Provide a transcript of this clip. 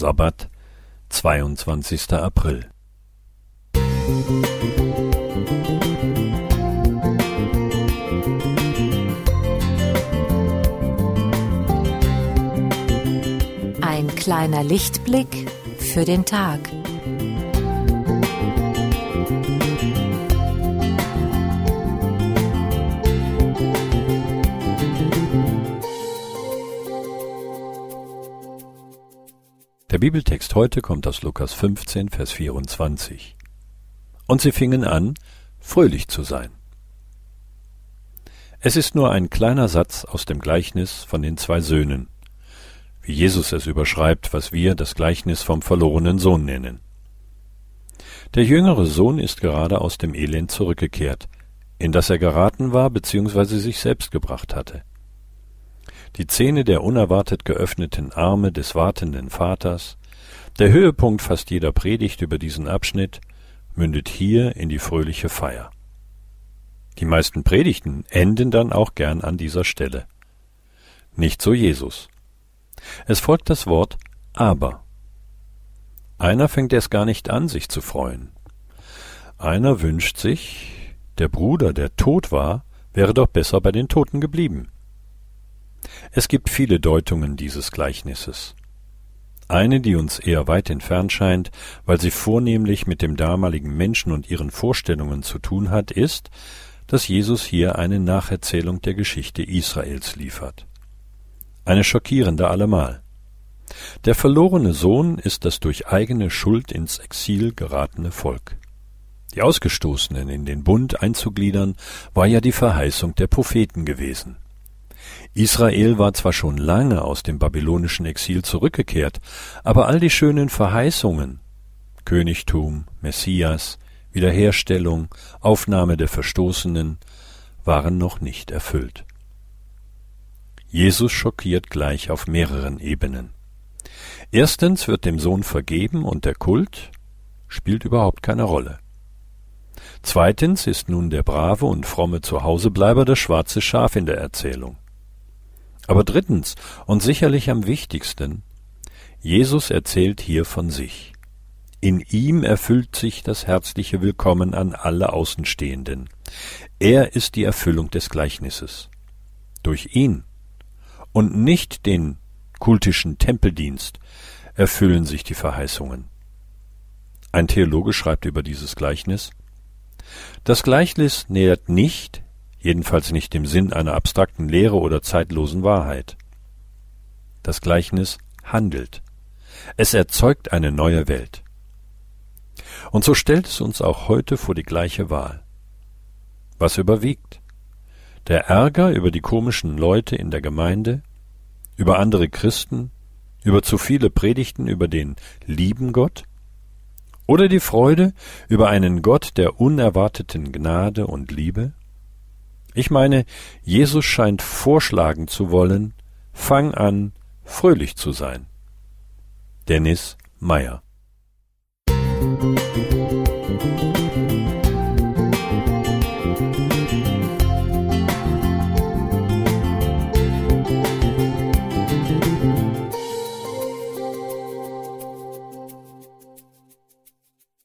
Sabbat, 22. April. Ein kleiner Lichtblick für den Tag. Der Bibeltext heute kommt aus Lukas 15, Vers 24. Und sie fingen an, fröhlich zu sein. Es ist nur ein kleiner Satz aus dem Gleichnis von den zwei Söhnen, wie Jesus es überschreibt, was wir das Gleichnis vom verlorenen Sohn nennen. Der jüngere Sohn ist gerade aus dem Elend zurückgekehrt, in das er geraten war bzw. sich selbst gebracht hatte. Die Szene der unerwartet geöffneten Arme des wartenden Vaters, der Höhepunkt fast jeder Predigt über diesen Abschnitt, mündet hier in die fröhliche Feier. Die meisten Predigten enden dann auch gern an dieser Stelle. Nicht so Jesus. Es folgt das Wort aber. Einer fängt erst gar nicht an, sich zu freuen. Einer wünscht sich, der Bruder, der tot war, wäre doch besser bei den Toten geblieben. Es gibt viele Deutungen dieses Gleichnisses. Eine, die uns eher weit entfernt scheint, weil sie vornehmlich mit dem damaligen Menschen und ihren Vorstellungen zu tun hat, ist, dass Jesus hier eine Nacherzählung der Geschichte Israels liefert. Eine schockierende allemal. Der verlorene Sohn ist das durch eigene Schuld ins Exil geratene Volk. Die Ausgestoßenen in den Bund einzugliedern, war ja die Verheißung der Propheten gewesen. Israel war zwar schon lange aus dem babylonischen Exil zurückgekehrt, aber all die schönen Verheißungen Königtum, Messias, Wiederherstellung, Aufnahme der Verstoßenen waren noch nicht erfüllt. Jesus schockiert gleich auf mehreren Ebenen. Erstens wird dem Sohn vergeben und der Kult spielt überhaupt keine Rolle. Zweitens ist nun der brave und fromme Zuhausebleiber das schwarze Schaf in der Erzählung. Aber drittens und sicherlich am wichtigsten, Jesus erzählt hier von sich. In ihm erfüllt sich das herzliche Willkommen an alle Außenstehenden. Er ist die Erfüllung des Gleichnisses. Durch ihn und nicht den kultischen Tempeldienst erfüllen sich die Verheißungen. Ein Theologe schreibt über dieses Gleichnis Das Gleichnis nähert nicht jedenfalls nicht im Sinn einer abstrakten Lehre oder zeitlosen Wahrheit. Das Gleichnis handelt. Es erzeugt eine neue Welt. Und so stellt es uns auch heute vor die gleiche Wahl. Was überwiegt? Der Ärger über die komischen Leute in der Gemeinde, über andere Christen, über zu viele Predigten über den lieben Gott? Oder die Freude über einen Gott der unerwarteten Gnade und Liebe? Ich meine, Jesus scheint vorschlagen zu wollen, fang an, fröhlich zu sein. Dennis Meyer